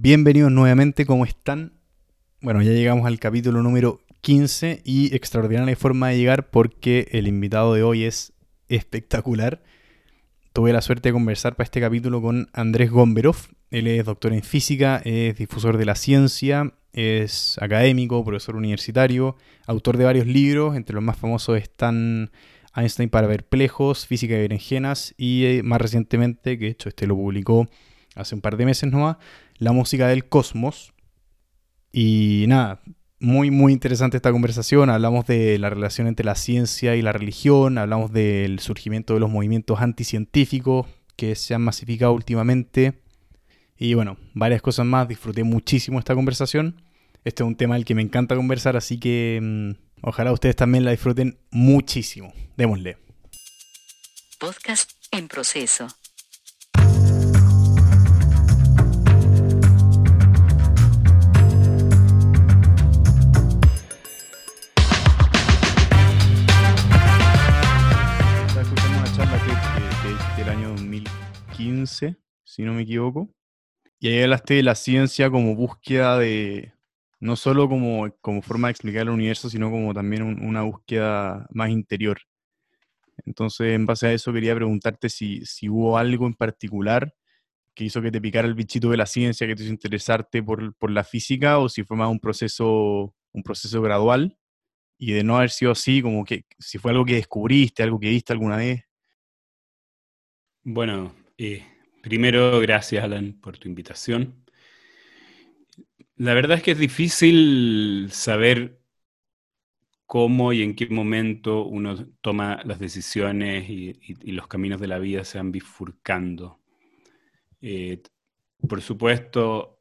Bienvenidos nuevamente, ¿cómo están? Bueno, ya llegamos al capítulo número 15 y extraordinaria forma de llegar porque el invitado de hoy es espectacular. Tuve la suerte de conversar para este capítulo con Andrés Gomberov. Él es doctor en física, es difusor de la ciencia, es académico, profesor universitario, autor de varios libros, entre los más famosos están Einstein para perplejos, Física de berenjenas y eh, más recientemente, que de hecho este lo publicó hace un par de meses nomás, La música del cosmos. Y nada, muy muy interesante esta conversación, hablamos de la relación entre la ciencia y la religión, hablamos del surgimiento de los movimientos anticientíficos que se han masificado últimamente. Y bueno, varias cosas más, disfruté muchísimo esta conversación. Este es un tema del que me encanta conversar, así que mm, ojalá ustedes también la disfruten muchísimo. Démosle. Podcast en proceso. 2015, si no me equivoco. Y ahí hablaste de la ciencia como búsqueda de, no solo como, como forma de explicar el universo, sino como también un- una búsqueda más interior. Entonces, en base a eso, quería preguntarte si, si hubo algo en particular que hizo que te picara el bichito de la ciencia, que te hizo interesarte por, por la física, o si fue más un proceso, un proceso gradual, y de no haber sido así, como que si fue algo que descubriste, algo que viste alguna vez. Bueno, eh, primero gracias Alan por tu invitación. La verdad es que es difícil saber cómo y en qué momento uno toma las decisiones y, los caminos de la vida se van bifurcando. Eh, por supuesto,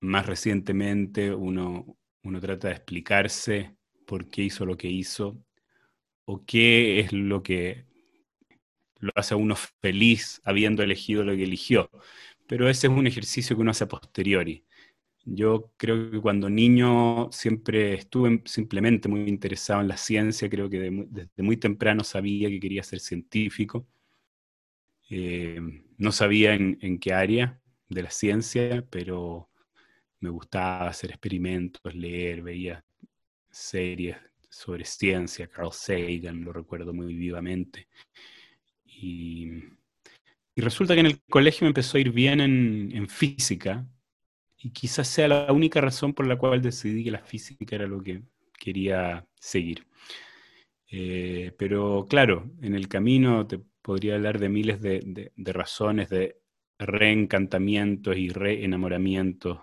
más recientemente uno, uno trata de explicarse por qué hizo lo que hizo o qué es lo que lo hace uno feliz habiendo elegido lo que eligió. Pero ese es un ejercicio que uno hace a posteriori. Yo creo que cuando niño siempre estuve simplemente muy interesado en la ciencia, creo que desde muy temprano sabía que quería ser científico. Eh, no sabía en, en qué área de la ciencia, pero me gustaba hacer experimentos, leer, veía series sobre ciencia, Carl Sagan, lo recuerdo muy vivamente. Y, resulta que en el colegio me empezó a ir bien en, en física, y quizás sea la única razón por la cual decidí que la física era lo que quería seguir. Eh, pero claro, en el camino te podría hablar de miles de, de- de razones de reencantamientos y reenamoramientos,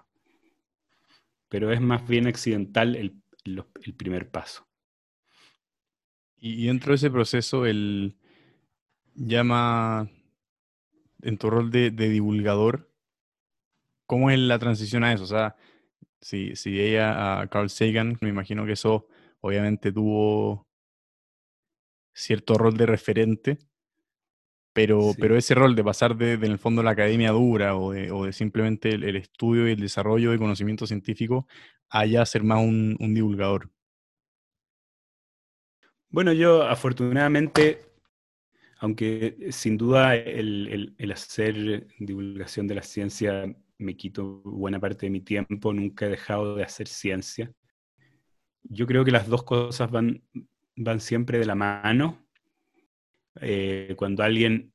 pero es más bien accidental el, el primer paso. Y dentro de ese proceso, el llama en tu rol de, de divulgador, ¿cómo es la transición a eso? O sea, si, si ella a Carl Sagan, me imagino que eso obviamente tuvo cierto rol de referente, pero, Sí. pero ese rol de pasar de, de, en el fondo la academia dura o de, o de simplemente el, el estudio y el desarrollo de conocimiento científico a ya ser más un, un divulgador. Bueno, yo afortunadamente, aunque sin duda el hacer divulgación de la ciencia me quito buena parte de mi tiempo, nunca he dejado de hacer ciencia. Yo creo que las dos cosas van, van siempre de la mano. Eh, cuando alguien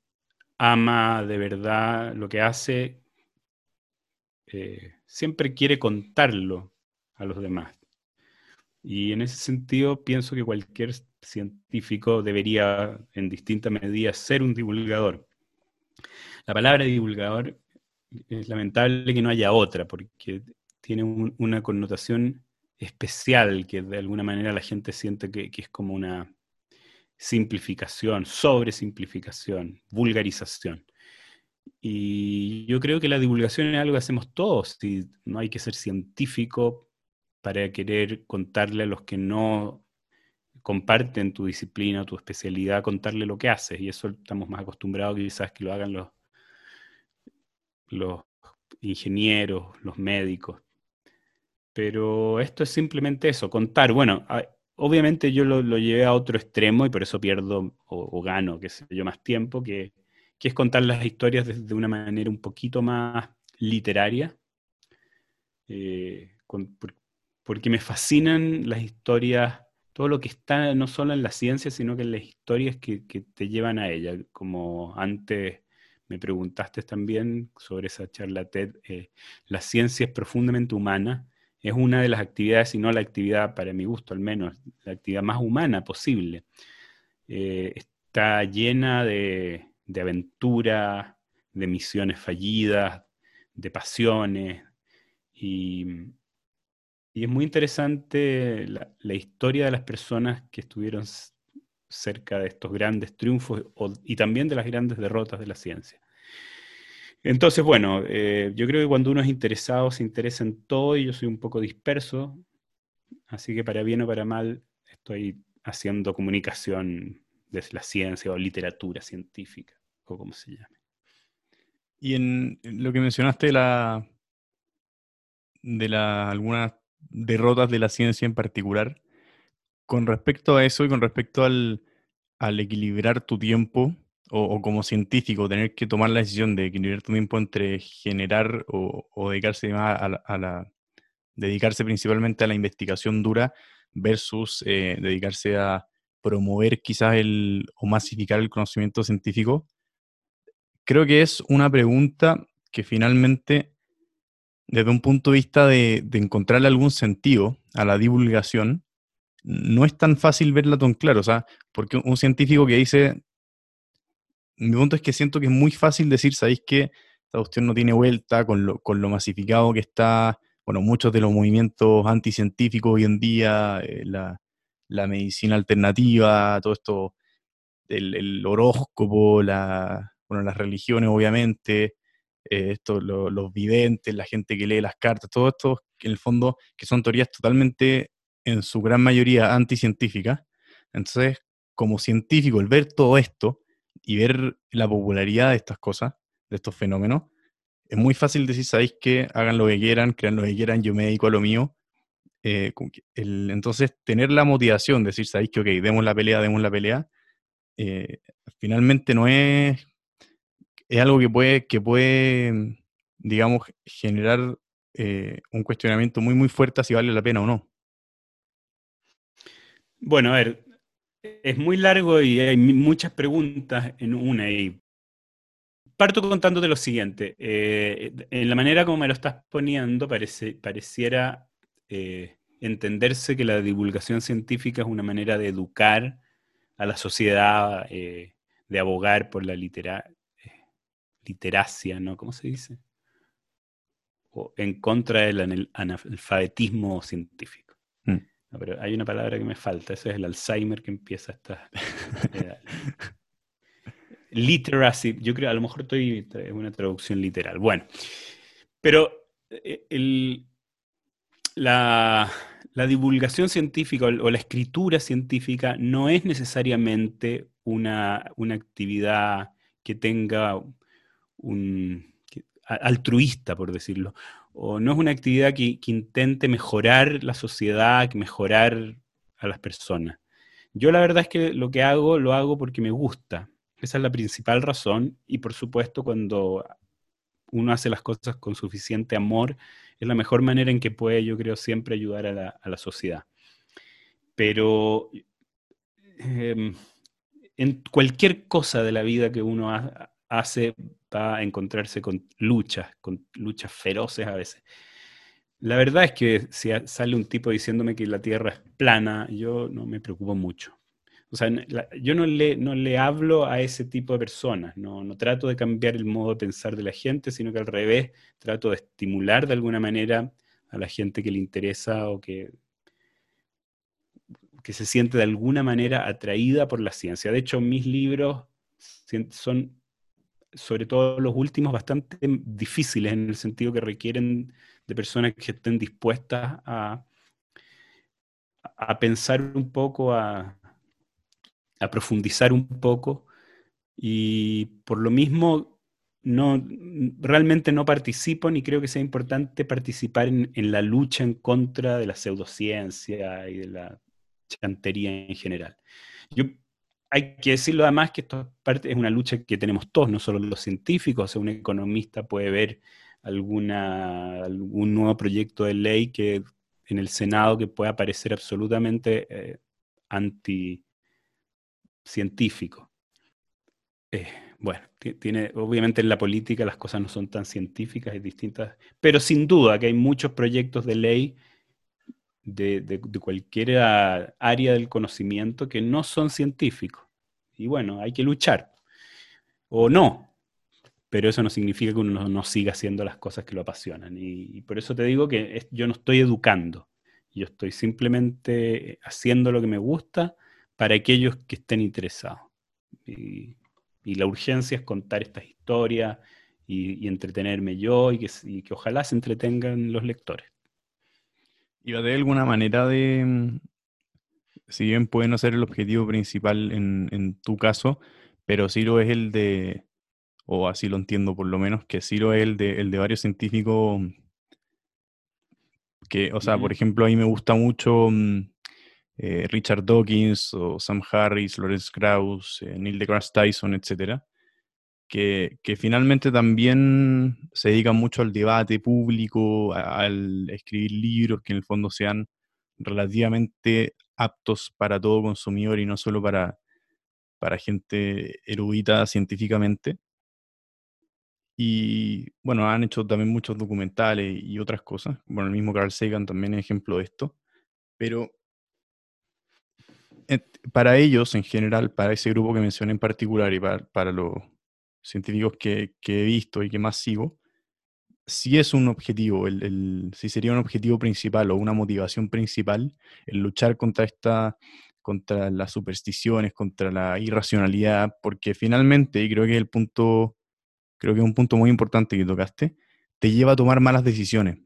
ama de verdad lo que hace, eh, siempre quiere contarlo a los demás. Y en ese sentido pienso que cualquier científico debería en distinta medida ser un divulgador. La palabra divulgador es lamentable que no haya otra, porque tiene un- una connotación especial que de alguna manera la gente siente que, que es como una simplificación, sobresimplificación, vulgarización. Y yo creo que la divulgación es algo que hacemos todos, y no hay que ser científico para querer contarle a los que no comparten tu disciplina tu especialidad, contarle lo que haces. Y eso estamos más acostumbrados quizás que lo hagan los, los ingenieros, los médicos. Pero esto es simplemente eso, contar. Bueno, obviamente yo lo, lo llevé a otro extremo y por eso pierdo o, o gano, qué sé yo, más tiempo, que, que es contar las historias desde una manera un poquito más literaria. eh, porque me fascinan las historias, todo lo que está no solo en la ciencia, sino que en las historias que, te llevan a ella. Como antes me preguntaste también sobre esa charla TED, eh, la ciencia es profundamente humana, es una de las actividades, si no la actividad, para mi gusto al menos, la actividad más humana posible. Eh, está llena de, de aventuras, de misiones fallidas, de pasiones, y, es muy interesante la, historia de las personas que estuvieron cerca de estos grandes triunfos y también de las grandes derrotas de la ciencia. Entonces, bueno, eh, yo creo que cuando uno es interesado se interesa en todo y yo soy un poco disperso, así que para bien o para mal estoy haciendo comunicación desde la ciencia o literatura científica, o como se llame. Y en lo que mencionaste de la de la, algunas derrotas de la ciencia en particular, con respecto a eso y con respecto al, al equilibrar tu tiempo, o, como científico, tener que tomar la decisión de equilibrar tu tiempo entre generar o, dedicarse más a dedicarse principalmente a la investigación dura versus eh, dedicarse a promover quizás el o masificar el conocimiento científico, creo que es una pregunta que finalmente, desde un punto de vista de, encontrarle algún sentido a la divulgación, no es tan fácil verla tan claro. O sea, porque un científico que dice mi punto es que siento que es muy fácil decir, ¿sabéis que esta cuestión no tiene vuelta con lo, con lo masificado que está, bueno, muchos de los movimientos anticientíficos hoy en día, eh, la, medicina alternativa, todo esto, el, horóscopo, la, bueno, las religiones obviamente, eh, esto, los videntes, la gente que lee las cartas, todo esto, en el fondo, que son teorías totalmente, en su gran mayoría, anticientíficas. Entonces, como científico, el ver todo esto, y ver la popularidad de estas cosas, de estos fenómenos, es muy fácil decir, sabéis que hagan lo que quieran, crean lo que quieran, yo me dedico a lo mío. Eh, entonces, tener la motivación, decir, sabéis que, ok, demos la pelea, demos la pelea, eh, finalmente no es, es algo que puede, que puede digamos, generar eh, un cuestionamiento muy, muy fuerte si vale la pena o no. Bueno, a ver, es muy largo y hay muchas preguntas en una. Y parto contándote lo siguiente. Eh, en la manera como me lo estás poniendo, parece, pareciera eh, entenderse que la divulgación científica es una manera de educar a la sociedad, de abogar por la literacia, ¿no? ¿Cómo se dice? O en contra del analfabetismo científico. pero hay una palabra que me falta, ese es el Alzheimer que empieza esta... Eh, literacy, yo creo, a lo mejor estoy en una traducción literal. Bueno, pero eh, la, divulgación científica o la escritura científica no es necesariamente una, una actividad que tenga un altruista, por decirlo o no es una actividad que, intente mejorar la sociedad, mejorar a las personas. Yo la verdad es que lo que hago, lo hago porque me gusta. Esa es la principal razón y por supuesto cuando uno hace las cosas con suficiente amor, es la mejor manera en que puede, yo creo, siempre ayudar a la, sociedad. Pero em, en cualquier cosa de la vida que uno hace, a encontrarse con luchas, con luchas feroces a veces. La verdad es que si sale un tipo diciéndome que la Tierra es plana, yo no me preocupo mucho. O sea, yo no le, no le hablo a ese tipo de personas, no, no trato de cambiar el modo de pensar de la gente, sino que al revés, trato de estimular de alguna manera a la gente que le interesa o que, que se siente de alguna manera atraída por la ciencia. De hecho, mis libros son sobre todo los últimos, bastante difíciles en el sentido que requieren de personas que estén dispuestas a, a pensar un poco, a, a profundizar un poco y por lo mismo no, realmente no participo ni creo que sea importante participar en, en, la lucha en contra de la pseudociencia y de la chantería en general. Yo hay que decirlo además que esto es una lucha que tenemos todos, no solo los científicos. O sea, un economista puede ver alguna, algún nuevo proyecto de ley que en el Senado que pueda parecer absolutamente eh, anti-científico. Eh, bueno, tiene, obviamente en la política las cosas no son tan científicas y distintas, pero sin duda que hay muchos proyectos de ley de, de, cualquier área del conocimiento que no son científicos. Y bueno, hay que luchar. O no, pero eso no significa que uno no, siga haciendo las cosas que lo apasionan. Y, por eso te digo que yo no estoy educando, yo estoy simplemente haciendo lo que me gusta para aquellos que estén interesados. Y, la urgencia es contar estas historias y, entretenerme yo y que ojalá se entretengan los lectores. ¿Y va de alguna manera de, mm, si bien puede no ser el objetivo principal en, tu caso, pero sí lo es el de, o así lo entiendo por lo menos, que sí lo es el de, el de varios científicos que, o sea, por ejemplo, a mí me gusta mucho mm, eh, Richard Dawkins o Sam Harris, Lawrence Krauss, eh, Neil deGrasse Tyson, etcétera, que, finalmente también se dedican mucho al debate público, al escribir libros que en el fondo sean relativamente aptos para todo consumidor y no solo para, para gente erudita científicamente. Y bueno, han hecho también muchos documentales y otras cosas. Bueno, el mismo Carl Sagan también es ejemplo de esto. Pero para ellos en general, para ese grupo que mencioné en particular y para, los científicos que, he visto y que más sigo, si es un objetivo, el, si sería un objetivo principal o una motivación principal, el luchar contra esta contra las supersticiones, contra la irracionalidad, porque finalmente, y creo que es el punto, creo que es un punto muy importante que tocaste, te lleva a tomar malas decisiones.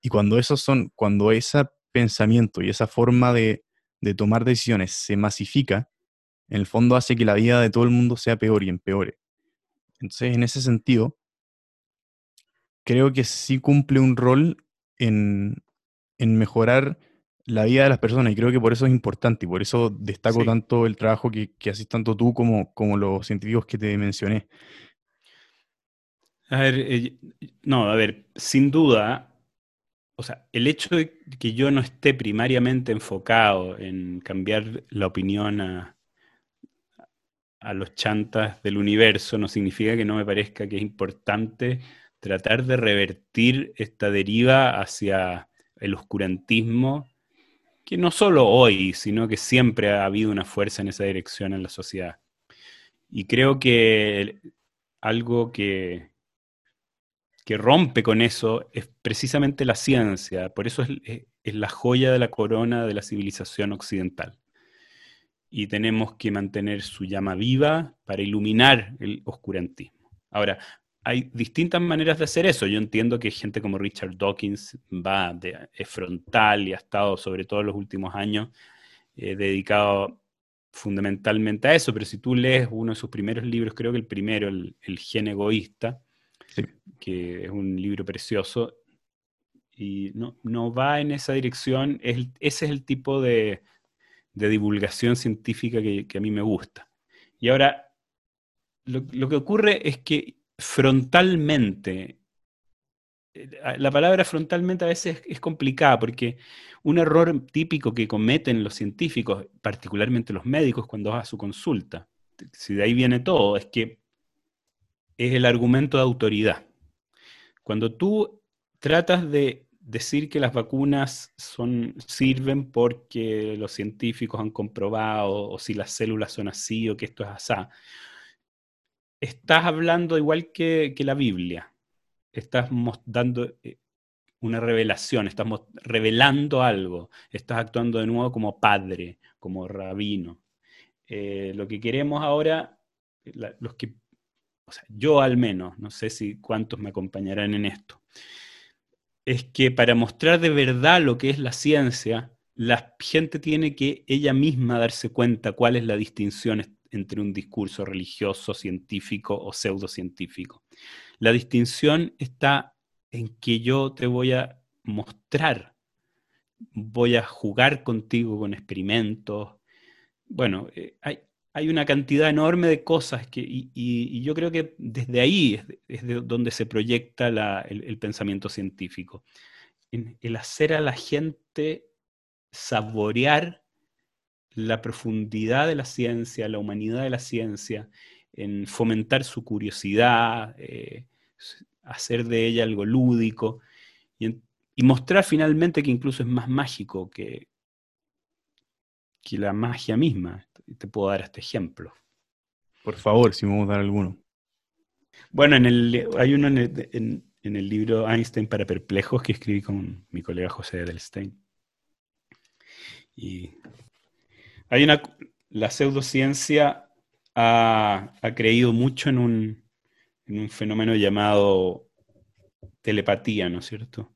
Y cuando esos son, cuando ese pensamiento y esa forma de, de tomar decisiones se masifica, en el fondo hace que la vida de todo el mundo sea peor y empeore. Entonces, en ese sentido, creo que sí cumple un rol en, mejorar la vida de las personas y creo que por eso es importante y por eso destaco tanto el trabajo que, que haces tanto tú como, como los científicos que te mencioné. A ver, eh, no, a ver, sin duda, o sea, el hecho de que yo no esté primariamente enfocado en cambiar la opinión a, a los chantas del universo no significa que no me parezca que es importante tratar de revertir esta deriva hacia el oscurantismo, que no solo hoy, sino que siempre ha habido una fuerza en esa dirección en la sociedad. Y creo que algo que, que rompe con eso es precisamente la ciencia, por eso es, es la joya de la corona de la civilización occidental. Y tenemos que mantener su llama viva para iluminar el oscurantismo. Ahora, hay distintas maneras de hacer eso. Yo entiendo que gente como Richard Dawkins va de, es frontal y ha estado, sobre todo en los últimos años, eh, dedicado fundamentalmente a eso, pero si tú lees uno de sus primeros libros, creo que el primero, El, Gen Egoísta, que es un libro precioso, y no, no va en esa dirección, ese es el tipo de, divulgación científica que, a mí me gusta. Y ahora, lo que ocurre es que frontalmente. Eh, la palabra frontalmente a veces es complicada porque un error típico que cometen los científicos, particularmente los médicos cuando vas a su consulta, si de ahí viene todo, es que es el argumento de autoridad. Cuando tú tratas de decir que las vacunas son, sirven porque los científicos han comprobado, o si las células son así, o que esto es así, estás hablando igual que, la Biblia. Estás dando eh, una revelación, estás revelando algo, estás actuando de nuevo como padre, como rabino. Eh, lo que queremos ahora, los que, o sea, yo al menos, no sé si cuántos me acompañarán en esto, es que para mostrar de verdad lo que es la ciencia, la gente tiene que ella misma darse cuenta cuál es la distinción entre un discurso religioso, científico o pseudocientífico. La distinción está en que yo te voy a mostrar, voy a jugar contigo con experimentos. Bueno, eh, hay, hay una cantidad enorme de cosas que, y, yo creo que desde ahí es, de donde se proyecta el, pensamiento científico. el hacer a la gente saborear la profundidad de la ciencia, la humanidad de la ciencia, en fomentar su curiosidad, eh, hacer de ella algo lúdico y, mostrar finalmente que incluso es más mágico que, que la magia misma. Te puedo dar este ejemplo. Por favor, si me vamos a dar alguno. Bueno, en el, hay uno en el, libro Einstein para perplejos que escribí con mi colega José Edelstein. Y hay una, la pseudociencia ha, creído mucho en un, en un, fenómeno llamado telepatía, ¿no es cierto?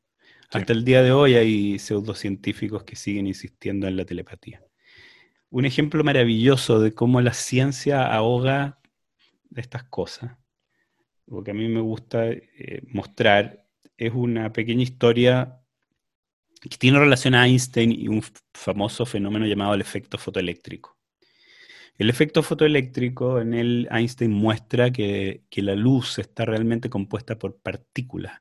Hasta el día de hoy hay pseudocientíficos que siguen insistiendo en la telepatía un ejemplo maravilloso de cómo la ciencia ahoga estas cosas, lo que a mí me gusta eh, mostrar, es una pequeña historia que tiene relación a Einstein y un famoso fenómeno llamado el efecto fotoeléctrico. El efecto fotoeléctrico, en él Einstein muestra que, que la luz está realmente compuesta por partículas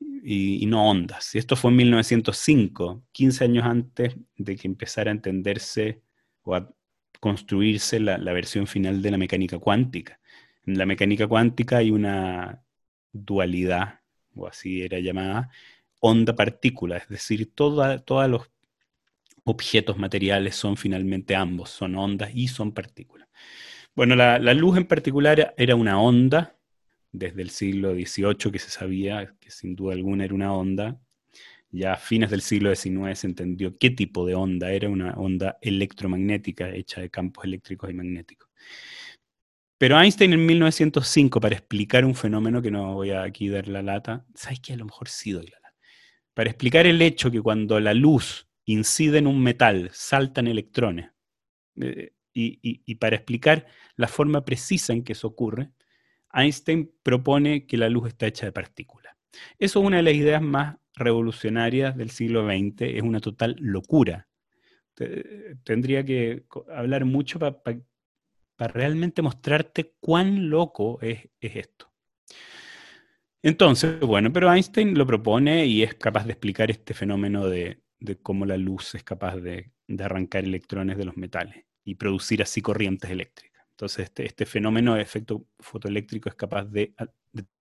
y, no ondas. Y esto fue en 1905, 15 años antes de que empezara a entenderse o a construirse la, versión final de la mecánica cuántica. En la mecánica cuántica hay una dualidad, o así era llamada, onda-partícula, es decir, todos los objetos materiales son finalmente ambos, son ondas y son partículas. Bueno, la luz en particular era una onda desde el siglo XVIII que se sabía que sin duda alguna era una onda. Ya a fines del siglo XIX se entendió qué tipo de onda era una onda electromagnética hecha de campos eléctricos y magnéticos. Pero Einstein en 1905, para explicar un fenómeno que no voy a aquí dar la lata, ¿sabes qué? A lo mejor sí doy la lata. Para explicar el hecho que cuando la luz incide en un metal, saltan electrones, eh, y para explicar la forma precisa en que eso ocurre, Einstein propone que la luz está hecha de partículas. Eso es una de las ideas más revolucionarias del siglo XX, es una total locura. Tendría que hablar mucho para realmente mostrarte cuán loco es, esto. Entonces, bueno, pero Einstein lo propone y es capaz de explicar este fenómeno de, cómo la luz es capaz de arrancar electrones de los metales y producir así corrientes eléctricas. Entonces, este, este, fenómeno de efecto fotoeléctrico es capaz de,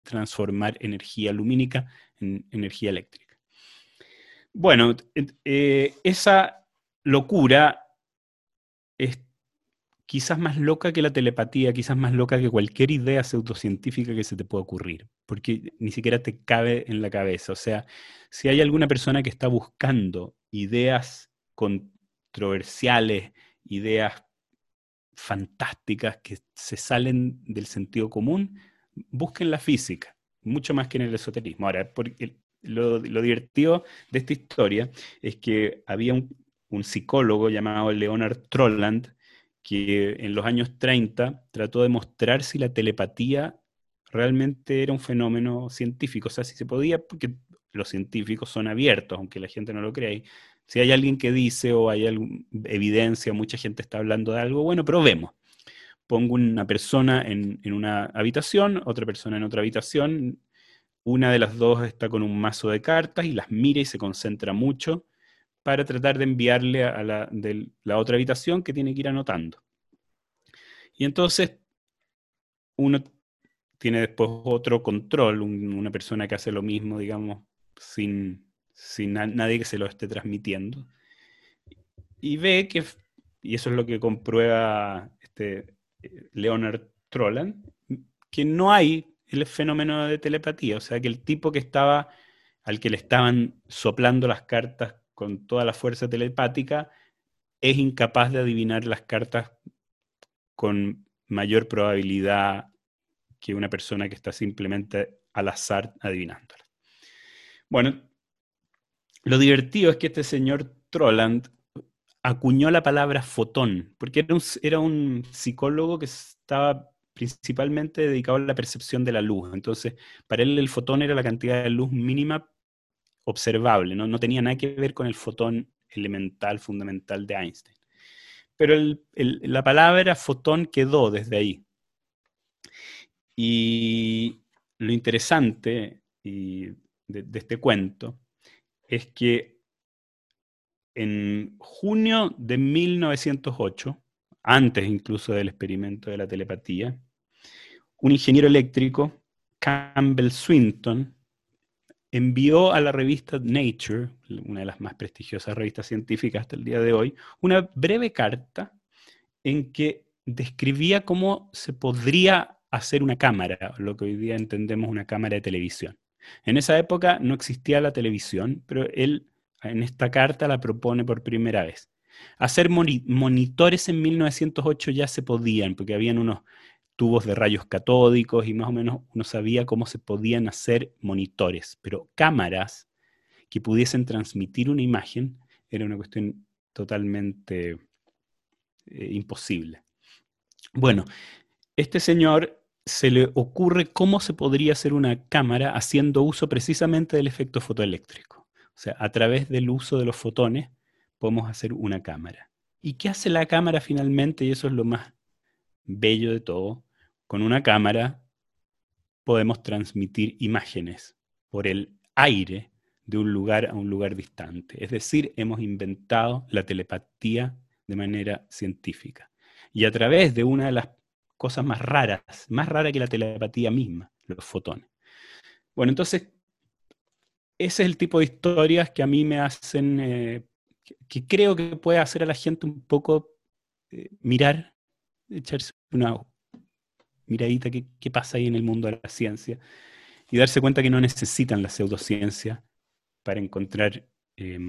transformar energía lumínica en energía eléctrica. Bueno, eh, esa locura es quizás más loca que la telepatía, quizás más loca que cualquier idea pseudocientífica que se te pueda ocurrir, porque ni siquiera te cabe en la cabeza. O sea, si hay alguna persona que está buscando ideas controversiales, ideas fantásticas que se salen del sentido común, busquen la física, mucho más que en el esoterismo. Ahora, porque lo, divertido de esta historia es que había un, psicólogo llamado Leonard Trolland que en los años 30 trató de mostrar si la telepatía realmente era un fenómeno científico, o sea, si se podía, porque los científicos son abiertos, aunque la gente no lo crea, si hay alguien que dice o hay evidencia, mucha gente está hablando de algo, bueno, probemos. Pongo una persona en, una habitación, otra persona en otra habitación, una de las dos está con un mazo de cartas y las mira y se concentra mucho para tratar de enviarle a la, de la otra habitación que tiene que ir anotando. Y entonces uno tiene después otro control, una persona que hace lo mismo, digamos, sin, sin nadie que se lo esté transmitiendo. Y ve que, y eso es lo que comprueba este Leonard Trolland, que no hay el fenómeno de telepatía, o sea que el tipo que estaba, al que le estaban soplando las cartas con toda la fuerza telepática, es incapaz de adivinar las cartas con mayor probabilidad que una persona que está simplemente al azar adivinándolas. Bueno, lo divertido es que este señor Trolland acuñó la palabra fotón, porque era un, psicólogo que estaba principalmente dedicado a la percepción de la luz. Entonces, para él el fotón era la cantidad de luz mínima observable, no, tenía nada que ver con el fotón elemental, fundamental de Einstein. pero la palabra fotón quedó desde ahí. Y lo interesante de este cuento es que en junio de 1908, antes incluso del experimento de la telepatía, un ingeniero eléctrico, Campbell Swinton, envió a la revista Nature, una de las más prestigiosas revistas científicas hasta el día de hoy, una breve carta en que describía cómo se podría hacer una cámara, lo que hoy día entendemos una cámara de televisión. En esa época no existía la televisión, pero él en esta carta la propone por primera vez. Hacer monitores en 1908 ya se podían, porque habían unos tubos de rayos catódicos y más o menos uno sabía cómo se podían hacer monitores, pero cámaras que pudiesen transmitir una imagen era una cuestión totalmente eh, imposible. Bueno, este señor se le ocurre cómo se podría hacer una cámara haciendo uso precisamente del efecto fotoeléctrico. O sea, a través del uso de los fotones podemos hacer una cámara. ¿Y qué hace la cámara finalmente? Y eso es lo más bello de todo. Con una cámara podemos transmitir imágenes por el aire de un lugar a un lugar distante. Es decir, hemos inventado la telepatía de manera científica. Y a través de una de las cosas más raras, más rara que la telepatía misma, los fotones. Bueno, entonces, ese es el tipo de historias que a mí me hacen, eh, que, creo que puede hacer a la gente un poco eh, mirar, echarse una miradita qué, pasa ahí en el mundo de la ciencia y darse cuenta que no necesitan la pseudociencia para encontrar eh,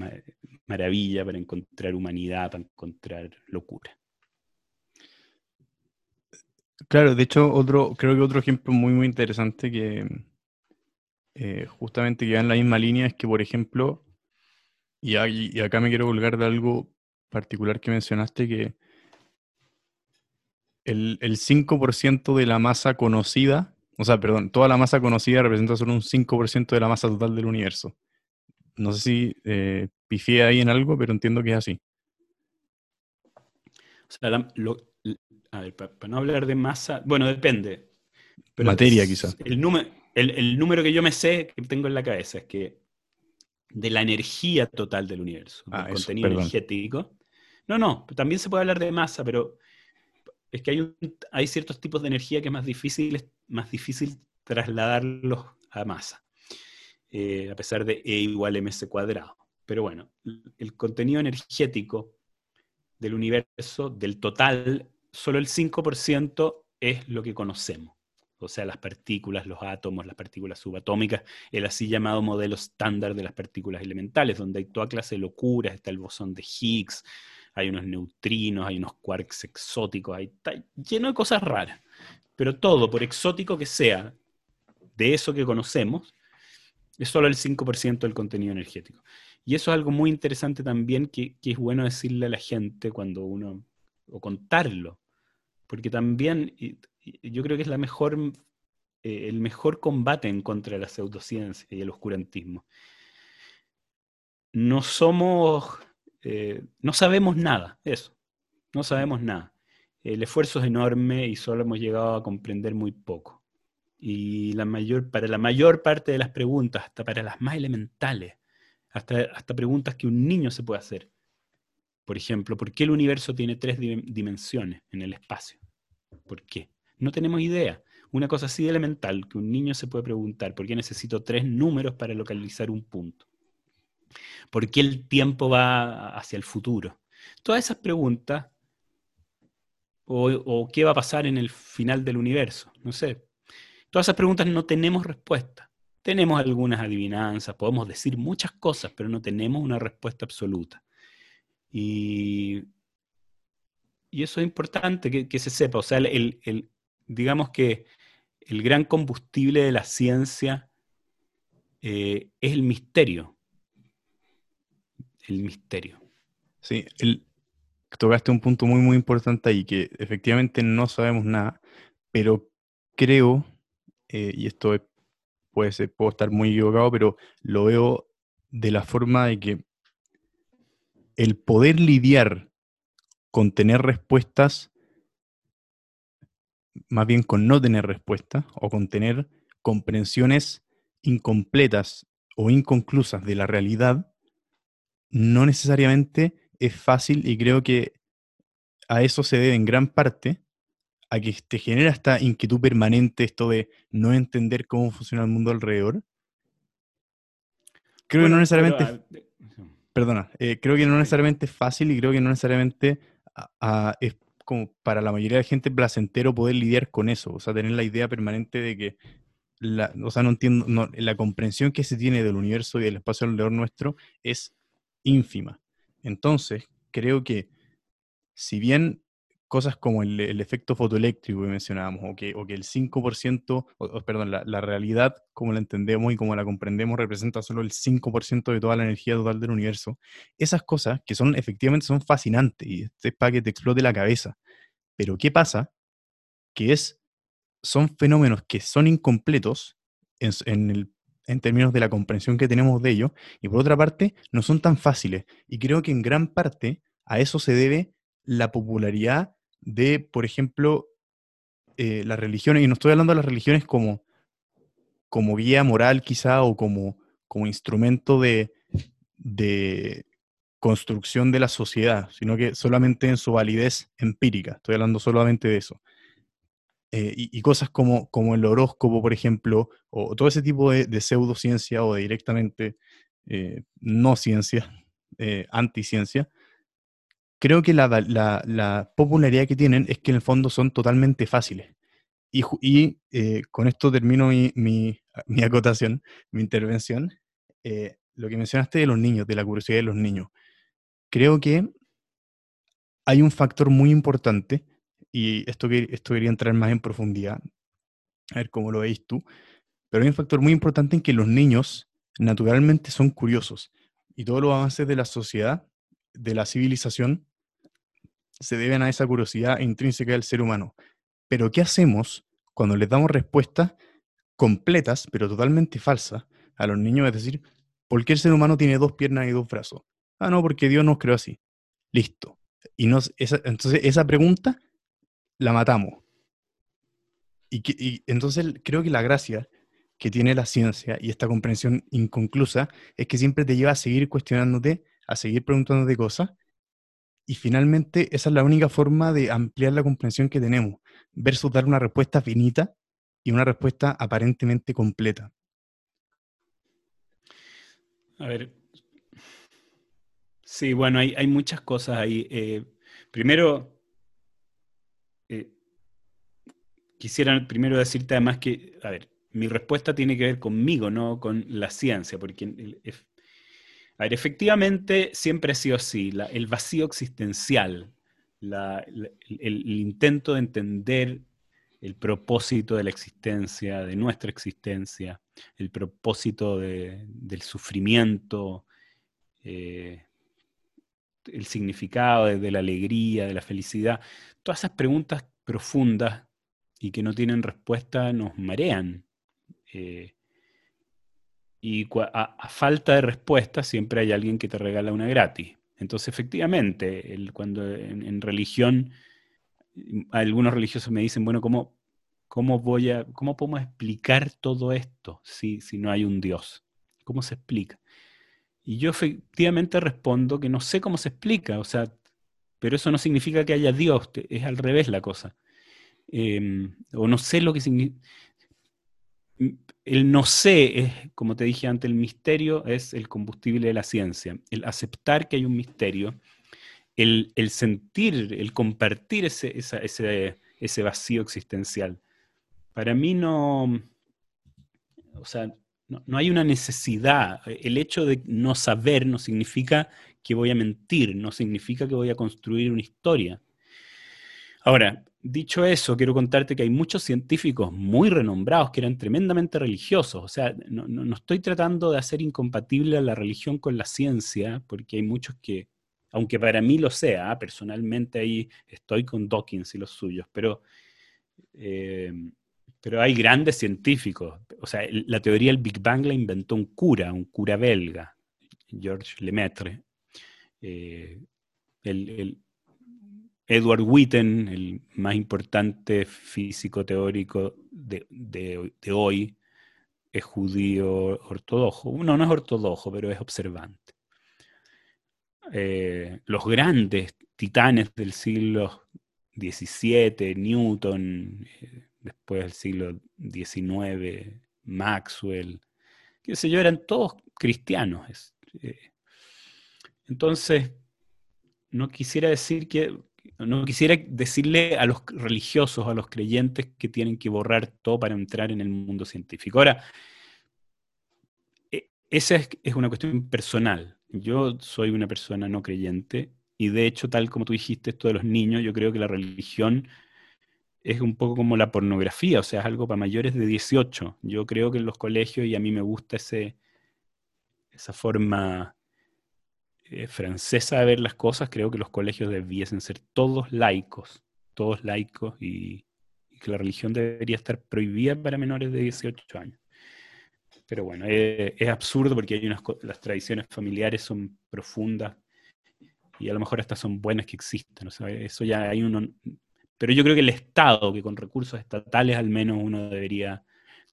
maravilla, para encontrar humanidad, para encontrar locura. Claro, de hecho, otro, creo que otro ejemplo muy, muy interesante que eh, justamente que va en la misma línea es que, por ejemplo, y, y acá me quiero colgar de algo particular que mencionaste, que el, 5% de la masa conocida, o sea, perdón, toda la masa conocida representa solo un 5% de la masa total del universo. No sé si eh, pifié ahí en algo, pero entiendo que es así. O sea, a ver, para, no hablar de masa, bueno, depende. Materia, quizás. El, número, el, número que yo me sé, que tengo en la cabeza, es que de la energía total del universo, del ah, contenido energético. No, no, también se puede hablar de masa, pero es que hay, hay ciertos tipos de energía que es más difícil, más difícil trasladarlos a masa, eh, a pesar de E igual ms cuadrado. Pero bueno, el contenido energético del universo, del total, solo el 5% es lo que conocemos. O sea, las partículas, los átomos, las partículas subatómicas, el así llamado modelo estándar de las partículas elementales, donde hay toda clase de locuras, está el bosón de Higgs, hay unos neutrinos, hay unos quarks exóticos, hay, lleno de cosas raras. Pero todo, por exótico que sea, de eso que conocemos, es solo el 5% del contenido energético. Y eso es algo muy interesante también que, es bueno decirle a la gente cuando uno, o contarlo, porque también yo creo que es la mejor, eh, el mejor combate en contra de la pseudociencia y el oscurantismo. No somos eh, no sabemos nada, eso, no sabemos nada. El esfuerzo es enorme y solo hemos llegado a comprender muy poco. Y la mayor, para la mayor parte de las preguntas, hasta para las más elementales, hasta, hasta preguntas que un niño se puede hacer. Por ejemplo, ¿por qué el universo tiene tres dimensiones en el espacio? ¿Por qué? No tenemos idea. Una cosa así de elemental que un niño se puede preguntar, ¿por qué necesito tres números para localizar un punto? ¿Por qué el tiempo va hacia el futuro? Todas esas preguntas, o, qué va a pasar en el final del universo, no sé. Todas esas preguntas no tenemos respuesta. Tenemos algunas adivinanzas, podemos decir muchas cosas, pero no tenemos una respuesta absoluta. Y, eso es importante que, se sepa. O sea, el, digamos que el gran combustible de la ciencia eh, es el misterio el misterio. Sí, el, tocaste un punto muy, muy importante ahí, que efectivamente no sabemos nada, pero creo, eh, y esto puede ser, puedo estar muy equivocado, pero lo veo de la forma de que el poder lidiar con tener respuestas, más bien con no tener respuestas, o con tener comprensiones incompletas o inconclusas de la realidad, no necesariamente es fácil y creo que a eso se debe en gran parte a que te genera esta inquietud permanente, esto de no entender cómo funciona el mundo alrededor. Creo que no necesariamente... perdona, eh, creo que no necesariamente es fácil y creo que no necesariamente es como para la mayoría de la gente placentero poder lidiar con eso, o sea, tener la idea permanente de que, la, o sea, no entiendo, la comprensión que se tiene del universo y del espacio alrededor nuestro es ínfima. Entonces, creo que si bien cosas como el, efecto fotoeléctrico que mencionábamos, o que, o el 5%, perdón, la, realidad como la entendemos y como la comprendemos representa solo el 5% de toda la energía total del universo, esas cosas que son efectivamente son fascinantes y este es para que te explote la cabeza. Pero ¿qué pasa? Que es, son fenómenos que son incompletos en, el, en términos de la comprensión que tenemos de ellos, y por otra parte, no son tan fáciles. Y creo que en gran parte a eso se debe la popularidad de, por ejemplo, eh, las religiones, y no estoy hablando de las religiones como, como guía moral quizá o como, como instrumento de, de construcción de la sociedad, sino que solamente en su validez empírica, estoy hablando solamente de eso. Eh, y, cosas como, como el horóscopo, por ejemplo, o todo ese tipo de, pseudociencia o de directamente eh, no ciencia, anticiencia, creo que la, popularidad que tienen es que en el fondo son totalmente fáciles. Y, eh, con esto termino mi, acotación, mi intervención. Eh, lo que mencionaste de los niños, de la curiosidad de los niños. Creo que hay un factor muy importante, y esto, esto quería entrar más en profundidad, a ver cómo lo veis tú, pero hay un factor muy importante en que los niños naturalmente son curiosos y todos los avances de la sociedad, de la civilización, se deben a esa curiosidad intrínseca del ser humano. Pero ¿qué hacemos cuando les damos respuestas completas, pero totalmente falsas, a los niños? Es decir, ¿por qué el ser humano tiene dos piernas y dos brazos? Ah, no, porque Dios nos creó así. Listo. Y nos, entonces esa pregunta la matamos. Y, y entonces creo que la gracia que tiene la ciencia y esta comprensión inconclusa es que siempre te lleva a seguir cuestionándote, a seguir preguntándote cosas y finalmente, esa es la única forma de ampliar la comprensión que tenemos, versus dar una respuesta finita y una respuesta aparentemente completa. A ver. Sí, bueno, hay, muchas cosas ahí. Eh, primero, eh, quisiera primero decirte además que, a ver, mi respuesta tiene que ver conmigo, no con la ciencia, porque a ver, efectivamente siempre ha sido así, el vacío existencial, el, intento de entender el propósito de la existencia, de nuestra existencia, el propósito del sufrimiento, eh, el significado de, la alegría, de la felicidad, todas esas preguntas profundas y que no tienen respuesta nos marean. Eh, y a, falta de respuesta siempre hay alguien que te regala una gratis. Entonces, efectivamente, cuando en, religión, mm, algunos religiosos me dicen, bueno, ¿cómo, cómo, voy a, cómo podemos explicar todo esto si, si no hay un Dios? ¿Cómo se explica? Y yo efectivamente respondo que no sé cómo se explica, o sea, pero eso no significa que haya Dios, es al revés la cosa. Em, o no sé lo que significa el no sé, es, como te dije antes, el misterio es el combustible de la ciencia. El aceptar que hay un misterio, el, sentir, el compartir ese, vacío existencial. Para mí no, o sea, no, hay una necesidad. El hecho de no saber no significa que voy a mentir, no significa que voy a construir una historia. Ahora, dicho eso, quiero contarte que hay muchos científicos muy renombrados que eran tremendamente religiosos. O sea, no, estoy tratando de hacer incompatible la religión con la ciencia, porque hay muchos que, aunque para mí lo sea, personalmente ahí estoy con Dawkins y los suyos, pero, eh, pero hay grandes científicos. O sea, la teoría del Big Bang la inventó un cura, un cura belga, Georges Lemaitre. Eh, Edward Witten, el más importante físico teórico de, hoy, es judío ortodoxo. No, no es ortodoxo, pero es observante. Eh, los grandes titanes del siglo XVII, Newton, eh, después del siglo XIX, Maxwell, qué sé yo, eran todos cristianos. Eh. entonces, no quisiera decir que no quisiera decirle a los religiosos, a los creyentes que tienen que borrar todo para entrar en el mundo científico. Ahora, e, esa es, una cuestión personal. Yo soy una persona no creyente y de hecho, tal como tú dijiste, esto de los niños, yo creo que la religión es un poco como la pornografía, o sea, es algo para mayores de 18. Yo creo que en los colegios, y a mí me gusta esa forma eh, francesa de ver las cosas, creo que los colegios debiesen ser todos laicos, todos laicos y, que la religión debería estar prohibida para menores de 18 años. Pero bueno, es, absurdo porque hay unas, las tradiciones familiares son profundas y a lo mejor hasta son buenas que existen. eso ya hay uno. Pero yo creo que el Estado, que con recursos estatales al menos uno debería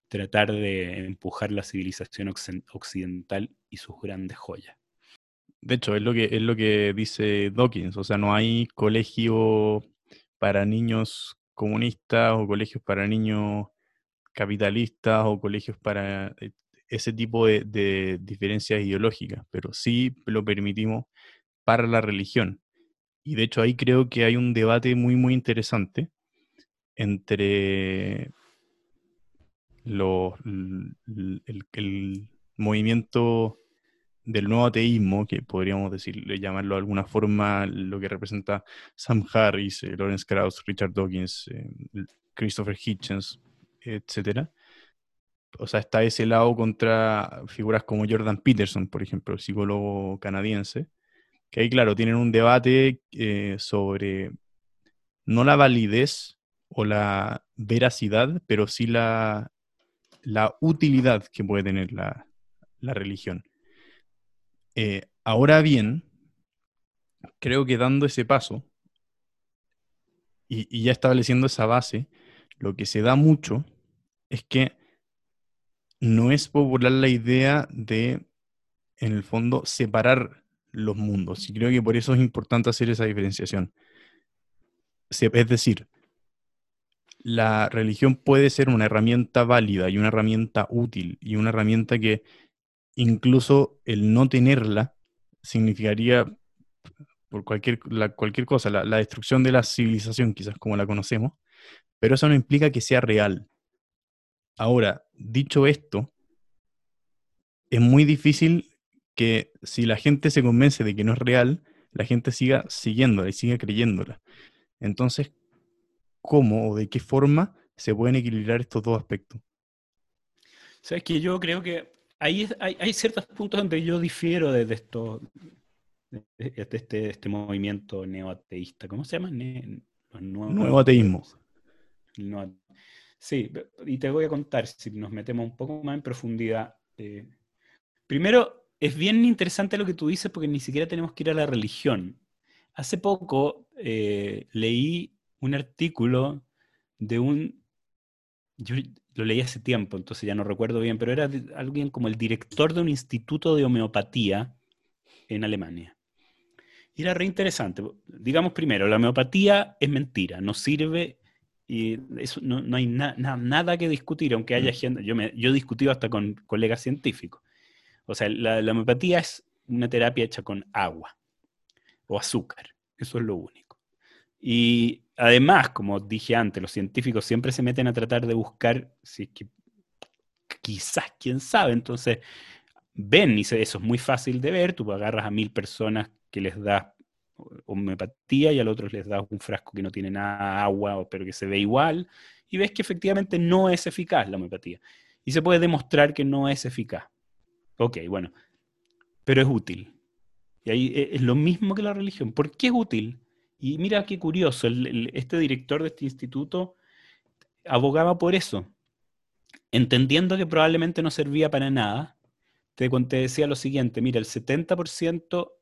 tratar de empujar la civilización occidental y sus grandes joyas. De hecho, es lo que, es lo que dice Dawkins. O sea, no hay colegio para niños comunistas o colegios para niños capitalistas o colegios para eh, ese tipo de, de diferencias ideológicas, pero sí lo permitimos para la religión. Y de hecho ahí creo que hay un debate muy, muy interesante entre los, el movimiento del nuevo ateísmo, que podríamos decirle, llamarlo de alguna forma, lo que representa Sam Harris, eh, Lawrence Krauss, Richard Dawkins, eh, Christopher Hitchens, etc. O sea, está ese lado contra figuras como Jordan Peterson, por ejemplo, el psicólogo canadiense, que ahí, claro, tienen un debate eh, sobre no la validez o la veracidad, pero sí la, la utilidad que puede tener la, la religión. Eh, ahora bien, creo que dando ese paso y, ya estableciendo esa base, lo que se da mucho es que no es popular la idea de, en el fondo, separar los mundos. Y creo que por eso es importante hacer esa diferenciación. Es decir, la religión puede ser una herramienta válida y una herramienta útil y una herramienta que incluso el no tenerla significaría por cualquier, cualquier cosa, la, la, destrucción de la civilización, quizás como la conocemos, pero eso no implica que sea real. Ahora, dicho esto, es muy difícil que si la gente se convence de que no es real, la gente siga siguiéndola y siga creyéndola. Entonces, ¿cómo o de qué forma se pueden equilibrar estos dos aspectos? Sabes que yo creo que hay, hay, ciertos puntos donde yo difiero de, esto, de, este, este, movimiento neoateísta. ¿Cómo se llama? nuevo ateísmo. sí, y te voy a contar, si nos metemos un poco más en profundidad. Eh, primero, es bien interesante lo que tú dices porque ni siquiera tenemos que ir a la religión. Hace poco eh, leí un artículo de un lo leí hace tiempo, entonces ya no recuerdo bien, pero era alguien como el director de un instituto de homeopatía en Alemania. Y era re interesante. Digamos primero, la homeopatía es mentira, no sirve y eso, no, hay nada que discutir, aunque haya mm. gente, yo, me, yo he discutido hasta con colegas científicos. O sea, la, la homeopatía es una terapia hecha con agua o azúcar, eso es lo único. Y además, como dije antes, los científicos siempre se meten a tratar de buscar si es que quizás, quién sabe, entonces ven y eso es muy fácil de ver, tú agarras a mil personas que les das homeopatía y al otro les das un frasco que no tiene nada agua, pero que se ve igual, y ves que efectivamente no es eficaz la homeopatía. Y se puede demostrar que no es eficaz. Ok, bueno, pero es útil. Y ahí e, es lo mismo que la religión. ¿Por qué es útil? Y mira qué curioso, este director de este instituto abogaba por eso, entendiendo que probablemente no servía para nada. Te, decía lo siguiente, mira, el 70%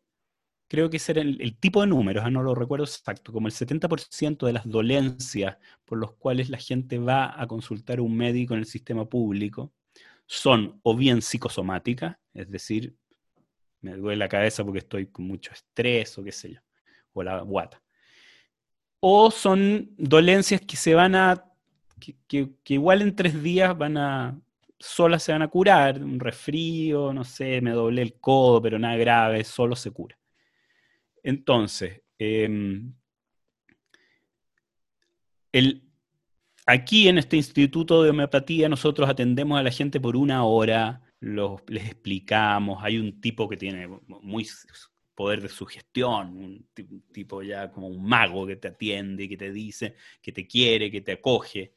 creo que ese era el, tipo de números, ah, no lo recuerdo exacto, como el 70% de las dolencias por los cuales la gente va a consultar a un médico en el sistema público son o bien psicosomáticas, es decir, me duele la cabeza porque estoy con mucho estrés o qué sé yo, o la guata. O son dolencias que se van a, que, igual en tres días van a, solas se van a curar, un resfrío, no sé, me doblé el codo, pero nada grave, solo se cura. Entonces, em, aquí en este instituto de homeopatía nosotros atendemos a la gente por una hora, les explicamos, hay un tipo que tiene muy poder de sugestión, un tipo ya como un mago que te atiende, que te dice, que te quiere, que te acoge.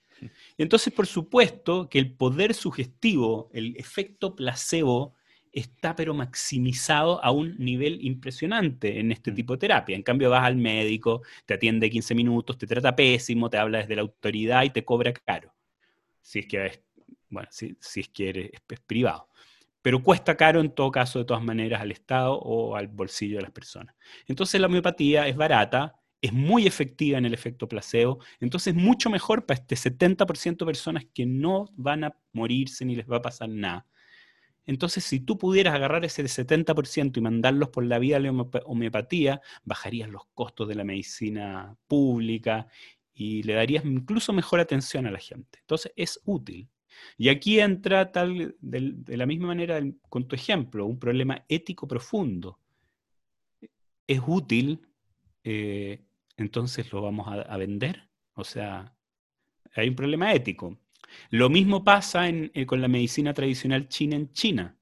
Y entonces, por supuesto, que el poder sugestivo, el efecto placebo, está pero maximizado a un nivel impresionante en este mm. tipo de terapia. En cambio, vas al médico, te atiende 15 minutos, te trata pésimo, te habla desde la autoridad y te cobra caro. Si es que es, bueno, si, es que eres, es privado pero cuesta caro en todo caso, de todas maneras, al Estado o al bolsillo de las personas. Entonces la homeopatía es barata, es muy efectiva en el efecto placebo, entonces es mucho mejor para este 70% de personas que no van a morirse ni les va a pasar nada. Entonces, si tú pudieras agarrar ese 70% y mandarlos por la vía de la homeopatía, bajarías los costos de la medicina pública y le darías incluso mejor atención a la gente. Entonces, es útil. Y aquí entra tal, de, la misma manera con tu ejemplo, un problema ético profundo. ¿Es útil? Eh, entonces lo vamos a, vender. O sea, hay un problema ético. Lo mismo pasa eh, con la medicina tradicional china en China.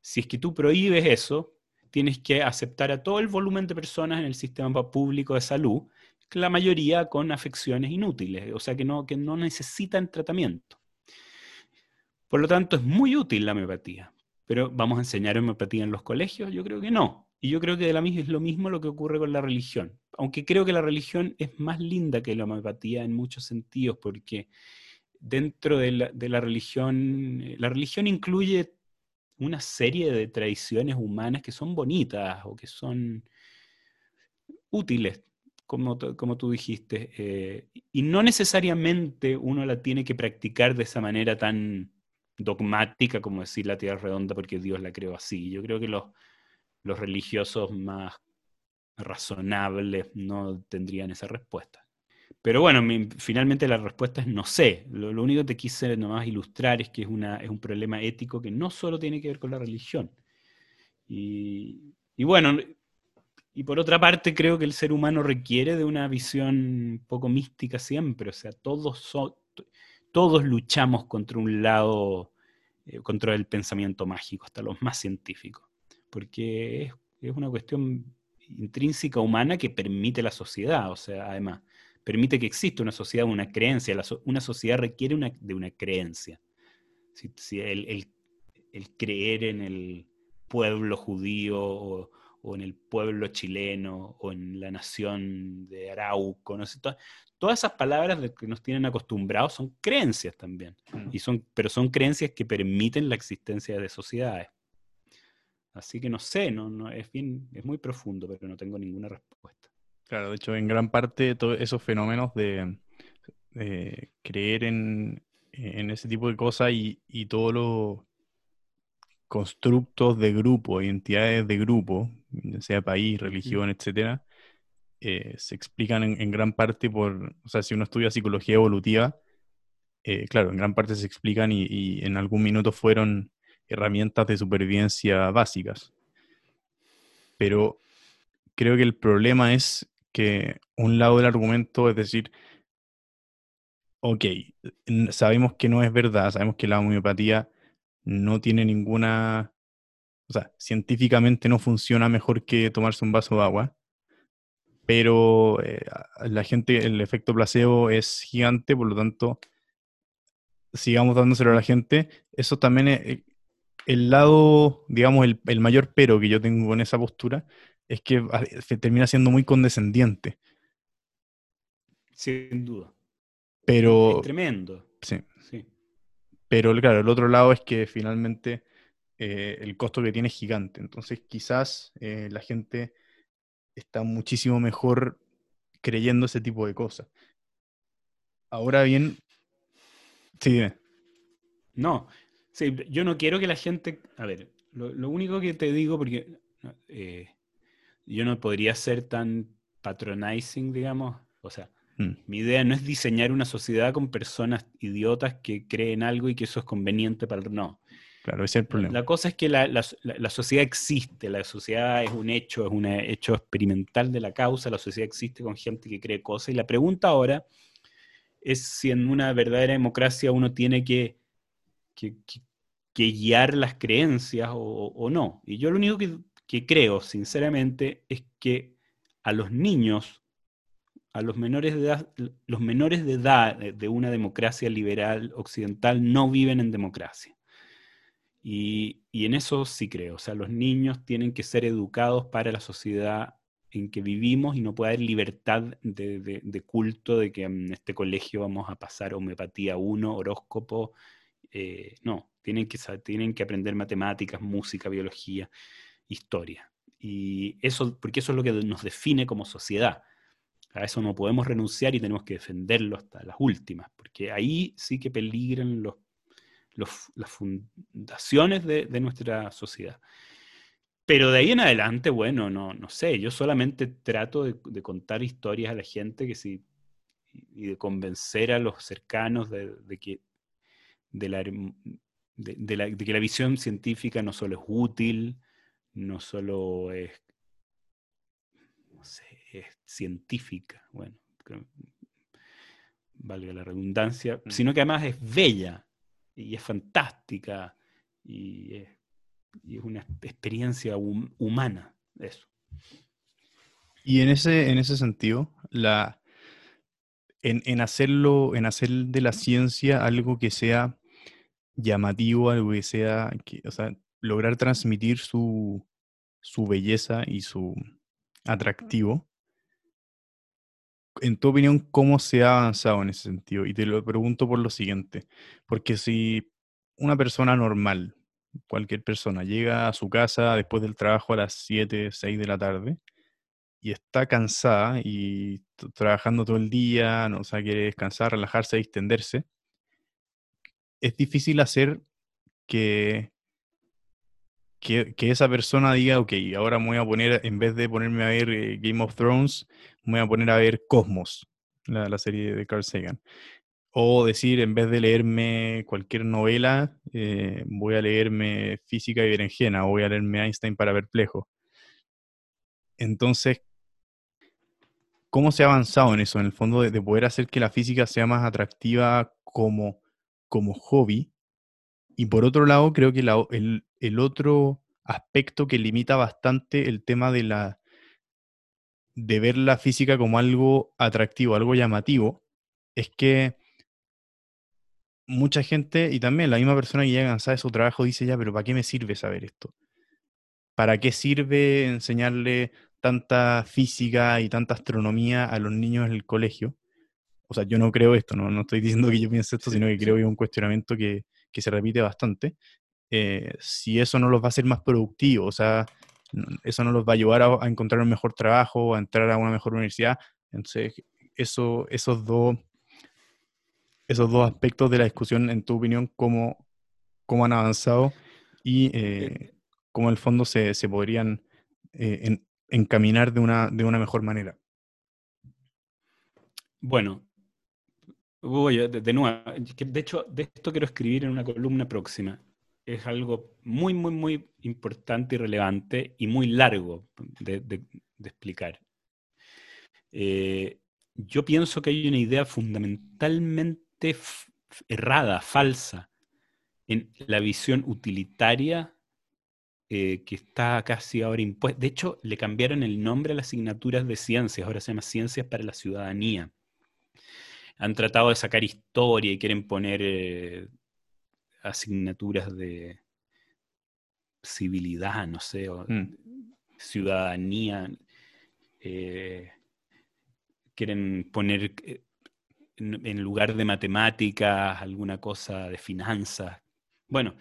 Si es que tú prohíbes eso, tienes que aceptar a todo el volumen de personas en el sistema público de salud, la mayoría con afecciones inútiles, o sea que no, que no necesitan tratamiento. Por lo tanto, es muy útil la homeopatía. Pero ¿vamos a enseñar homeopatía en los colegios? Yo creo que no. Y yo creo que de la misma es lo mismo lo que ocurre con la religión. Aunque creo que la religión es más linda que la homeopatía en muchos sentidos, porque dentro de la, religión, eh, la religión incluye una serie de tradiciones humanas que son bonitas o que son útiles, como, como tú dijiste. Eh, y no necesariamente uno la tiene que practicar de esa manera tan dogmática como decir la Tierra redonda porque Dios la creó así. Yo creo que los, los religiosos más razonables no tendrían esa respuesta. Pero bueno, finalmente la respuesta es no sé. Lo, único que te quise nomás ilustrar es que es, una, es un problema ético que no solo tiene que ver con la religión. Y, y bueno, y por otra parte creo que el ser humano requiere de una visión un poco mística siempre. O sea, todos son, todos luchamos contra un lado, eh, contra el pensamiento mágico, hasta los más científicos, porque es, una cuestión intrínseca humana que permite la sociedad, o sea, además, permite que exista una sociedad, una creencia, una sociedad requiere de una creencia. Si, el, creer en el pueblo judío o, en el pueblo chileno o en la nación de Arauco, ¿no? todas esas palabras de que nos tienen acostumbrados son creencias también, mm. y son, pero son creencias que permiten la existencia de sociedades. Así que no sé, no, no, es, bien, es muy profundo, pero no tengo ninguna respuesta. Claro, de hecho, en gran parte todos esos fenómenos de, creer en, ese tipo de cosas y, y todos los constructos de grupo, identidades de grupo, sea país, religión, etcétera, eh, se explican en, gran parte por, o sea, si uno estudia psicología evolutiva, eh, claro, en gran parte se explican y, en algún minuto fueron herramientas de supervivencia básicas. Pero creo que el problema es que un lado del argumento es decir, ok, sabemos que no es verdad, sabemos que la homeopatía no tiene ninguna, o sea, científicamente no funciona mejor que tomarse un vaso de agua, pero eh, la gente, el efecto placebo es gigante, por lo tanto, sigamos dándoselo a la gente. Eso también es eh, el lado, digamos, el, el mayor pero que yo tengo en esa postura es que termina siendo muy condescendiente. Sin duda. Pero. Es tremendo. Sí. Pero claro, el otro lado es que finalmente eh, el costo que tiene es gigante. Entonces, quizás la gente está muchísimo mejor creyendo ese tipo de cosas. Ahora bien, sí, dime. No, sí, yo no quiero que la gente, a ver, lo, único que te digo, porque eh, yo no podría ser tan patronizing, digamos, o sea, mm. mi idea no es diseñar una sociedad con personas idiotas que creen algo y que eso es conveniente para el no. Claro, ese es el problema. La cosa es que la, la, sociedad existe, la sociedad es un hecho, es un hecho experimental de la causa, la sociedad existe con gente que cree cosas. Y la pregunta ahora es si en una verdadera democracia uno tiene que, que, guiar las creencias o, no. Y yo lo único que, creo, sinceramente, es que a los niños, a los menores de edad, los menores de edad de una democracia liberal occidental no viven en democracia. Y, y, en eso sí creo. O sea, los niños tienen que ser educados para la sociedad en que vivimos y no puede haber libertad de, culto de que en este colegio vamos a pasar homeopatía 1, horóscopo. Eh, no, tienen que, tienen que aprender matemáticas, música, biología, historia. Y eso, porque eso es lo que nos define como sociedad. A eso no podemos renunciar y tenemos que defenderlo hasta las últimas, porque ahí sí que peligran los, las fundaciones de, nuestra sociedad. Pero de ahí en adelante, bueno, no, no sé, yo solamente trato de, contar historias a la gente que y de convencer a los cercanos de, que, la, de, que la visión científica no solo es útil, no solo es, es científica, bueno, valga la redundancia, mm. sino que además es bella y es fantástica y es y es una experiencia humana eso. Y en ese, en ese sentido, la, en, hacerlo, en hacer de la ciencia algo que sea llamativo, algo que sea, o sea, lograr transmitir su, su belleza y su atractivo. En tu opinión, ¿cómo se ha avanzado en ese sentido? Y te lo pregunto por lo siguiente, porque si una persona normal cualquier persona llega a su casa después del trabajo a las 7, 6 de la tarde y está cansada y trabajando todo el día, no o sea, quiere descansar, relajarse, extenderse, es difícil hacer que, que, esa persona diga, ok, ahora voy a poner, en vez de ponerme a ver eh, Game of Thrones, me voy a poner a ver Cosmos, la, la serie de Carl Sagan. O decir, en vez de leerme cualquier novela, eh, voy a leerme Física y Berenjena o voy a leerme Einstein para Perplejo. Entonces, ¿cómo se ha avanzado en eso? En el fondo, de, poder hacer que la física sea más atractiva como, como hobby. Y por otro lado, creo que el, el otro aspecto que limita bastante el tema de la de ver la física como algo atractivo, algo llamativo, es que mucha gente, y también la misma persona que llega cansada de su trabajo, dice ya, pero ¿para qué me sirve saber esto? ¿Para qué sirve enseñarle tanta física y tanta astronomía a los niños en el colegio? O sea, yo no creo esto, no, no estoy diciendo que yo piense esto, sino que creo que es un cuestionamiento que, se repite bastante. Eh, si eso no los va a hacer más productivos, o sea, eso no los va a ayudar a, encontrar un mejor trabajo, a entrar a una mejor universidad. Entonces, eso, esos dos esos dos aspectos de la discusión, en tu opinión, cómo, cómo han avanzado y eh, cómo en el fondo se, podrían eh, encaminar de una, de una mejor manera. Bueno, de, nuevo, de hecho, de esto quiero escribir en una columna próxima. Es algo muy, muy, muy importante y relevante y muy largo de, explicar. Eh, yo pienso que hay una idea fundamentalmente errada, falsa, en la visión utilitaria eh, que está casi ahora impuesta. De hecho, le cambiaron el nombre a las asignaturas de ciencias, ahora se llama Ciencias para la Ciudadanía. Han tratado de sacar historia y quieren poner eh, asignaturas de civilidad, no sé, mm. ciudadanía. Eh, quieren poner en, lugar de matemáticas, alguna cosa de finanzas. Bueno,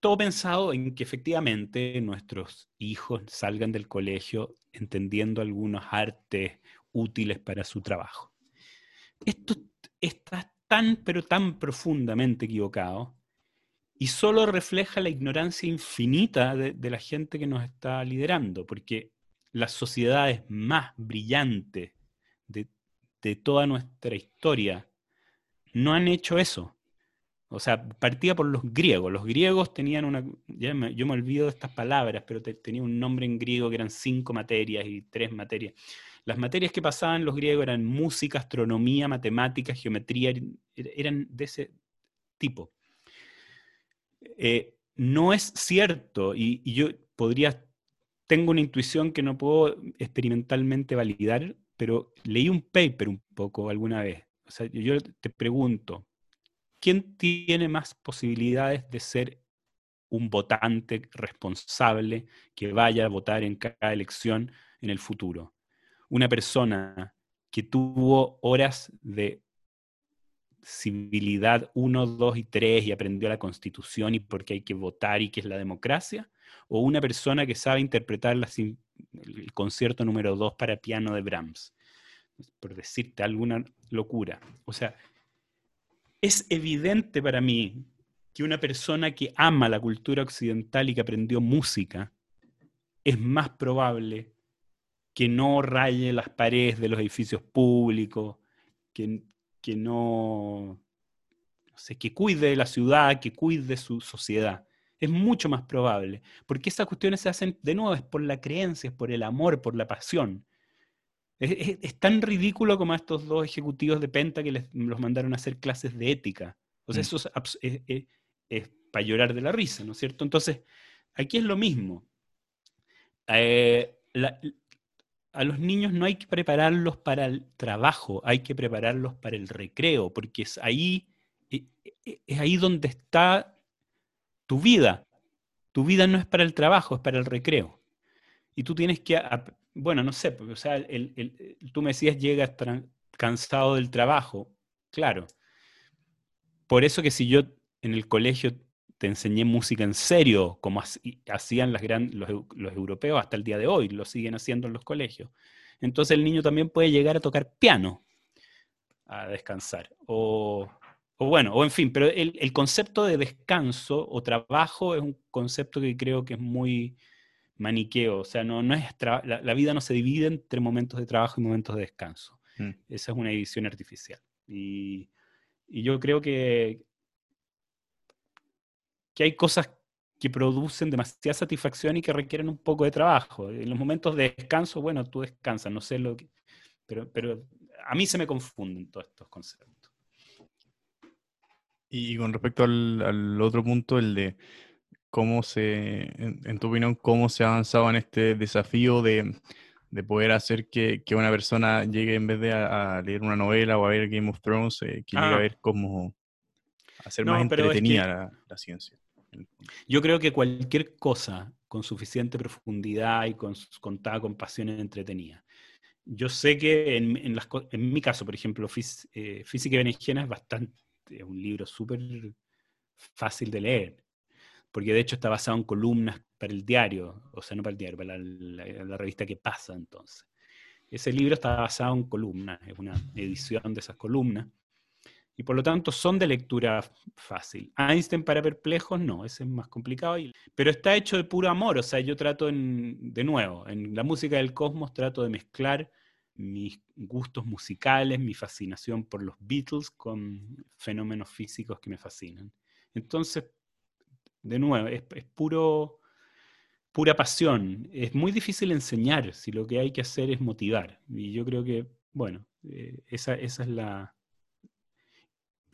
todo pensado en que efectivamente nuestros hijos salgan del colegio entendiendo algunos artes útiles para su trabajo. Esto está tan, pero tan profundamente equivocado y solo refleja la ignorancia infinita de, la gente que nos está liderando, porque las sociedades más brillantes de, de toda nuestra historia no han hecho eso. O sea, partía por los griegos. Los griegos tenían una. yo me olvido de estas palabras, pero tenía un nombre en griego que eran cinco materias y tres materias. Las materias que pasaban los griegos eran música, astronomía, matemática, geometría, eran de ese tipo. Eh, no es cierto, y, yo podría. Tengo una intuición que no puedo experimentalmente validar, pero leí un paper un poco alguna vez. O sea, yo te pregunto, ¿quién tiene más posibilidades de ser un votante responsable que vaya a votar en cada elección en el futuro? Una persona que tuvo horas de civilidad 1, 2 y 3 y aprendió la constitución y por qué hay que votar y qué es la democracia, o una persona que sabe interpretar el concierto número 2 para piano de Brahms, por decirte alguna locura. O sea, es evidente para mí que una persona que ama la cultura occidental y que aprendió música es más probable que no raye las paredes de los edificios públicos, que, que no, no sé, que cuide de la ciudad, que cuide de su sociedad. Es mucho más probable, porque esas cuestiones se hacen de nuevo, es por la creencia, es por el amor, por la pasión. Es, tan ridículo como a estos dos ejecutivos de Penta que les, los mandaron a hacer clases de ética. O sea, mm. eso es, para llorar de la risa, ¿no es cierto? Entonces, aquí es lo mismo. Eh, a los niños no hay que prepararlos para el trabajo, hay que prepararlos para el recreo, porque es ahí, e, e, es ahí donde está tu vida. Tu vida no es para el trabajo, es para el recreo. Y tú tienes que bueno, no sé, o sea, el, tú me decías llegas cansado del trabajo, claro. Por eso que si yo en el colegio te enseñé música en serio, como hacían las los, los, europeos hasta el día de hoy, lo siguen haciendo en los colegios, entonces el niño también puede llegar a tocar piano a descansar. O, o bueno, o en fin, pero el, el concepto de descanso o trabajo es un concepto que creo que es muy maniqueo, o sea, no, no es la, vida no se divide entre momentos de trabajo y momentos de descanso. Mm. Esa es una división artificial. Y, yo creo que, que hay cosas que producen demasiada satisfacción y que requieren un poco de trabajo. En los momentos de descanso, bueno, tú descansas, no sé lo que... Pero, pero a mí se me confunden todos estos conceptos. Y con respecto al otro punto, el de cómo se, en, tu opinión, cómo se ha avanzado en este desafío de, poder hacer que, una persona llegue en vez de a, leer una novela o a ver Game of Thrones, eh, que llegue a ah. ver cómo hacer más entretenida la, ciencia. Yo creo que cualquier cosa con suficiente profundidad y con, contada con pasión entretenida. Yo sé que en, en, mi caso, por ejemplo, eh, Física y Berenjena es bastante, es un libro súper fácil de leer porque de hecho está basado en columnas para el diario, o sea, no para el diario, para la, revista que pasa entonces. Ese libro está basado en columnas, es una edición de esas columnas, y por lo tanto son de lectura fácil. Einstein para perplejos, no, ese es más complicado, pero está hecho de puro amor, o sea, yo trato de nuevo, en la música del cosmos trato de mezclar mis gustos musicales, mi fascinación por los Beatles con fenómenos físicos que me fascinan. Entonces, de nuevo, es, puro, pura pasión. Es muy difícil enseñar si lo que hay que hacer es motivar. Y yo creo que, bueno, eh, esa, es la,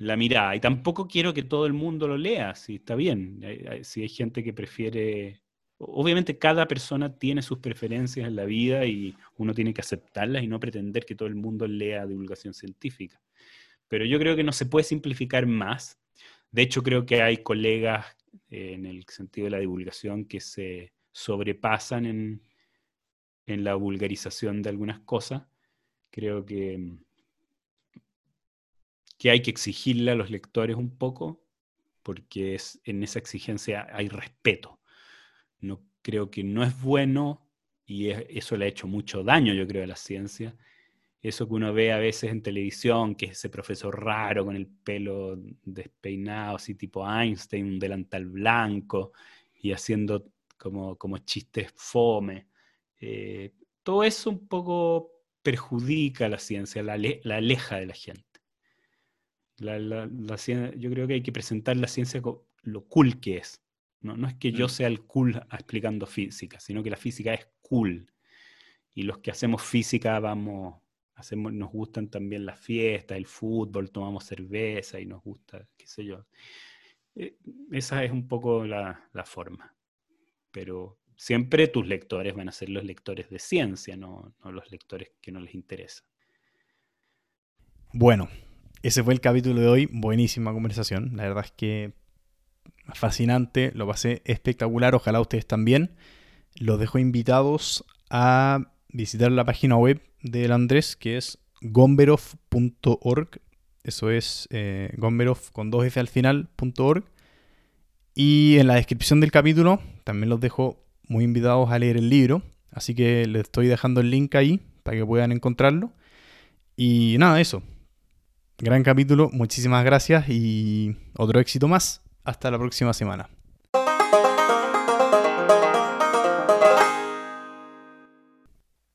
la mirada. Y tampoco quiero que todo el mundo lo lea, si está bien. Si hay gente que prefiere... Obviamente cada persona tiene sus preferencias en la vida y uno tiene que aceptarlas y no pretender que todo el mundo lea divulgación científica. Pero yo creo que no se puede simplificar más. De hecho, creo que hay colegas en el sentido de la divulgación que se sobrepasan en, la vulgarización de algunas cosas. Creo que, que hay que exigirle a los lectores un poco porque es, en esa exigencia hay respeto. No creo que no es bueno y eso le ha hecho mucho daño, yo creo, a la ciencia. Eso que uno ve a veces en televisión, que es ese profesor raro con el pelo despeinado, así tipo Einstein, un delantal blanco y haciendo como, como chistes fome. Eh, todo eso un poco perjudica a la ciencia, la, aleja de la gente. Yo creo que hay que presentar la ciencia como lo cool que es. No, no es que yo mm. sea el cool explicando física, sino que la física es cool. Y los que hacemos física vamos, hacemos, nos gustan también las fiestas, el fútbol, tomamos cerveza y nos gusta, qué sé yo. Eh, esa es un poco la, la forma. Pero siempre tus lectores van a ser los lectores de ciencia, no, los lectores que no les interesa. Bueno, ese fue el capítulo de hoy. Buenísima conversación. La verdad es que fascinante, lo pasé espectacular. Ojalá ustedes también. Los dejo invitados a visitar la página web del Andrés, que es gomberov.org. Eso es eh, gomberov con dos F al final.org. Y en la descripción del capítulo también los dejo muy invitados a leer el libro, así que les estoy dejando el link ahí para que puedan encontrarlo. Y nada, eso. Gran capítulo, muchísimas gracias y otro éxito más. Hasta la próxima semana.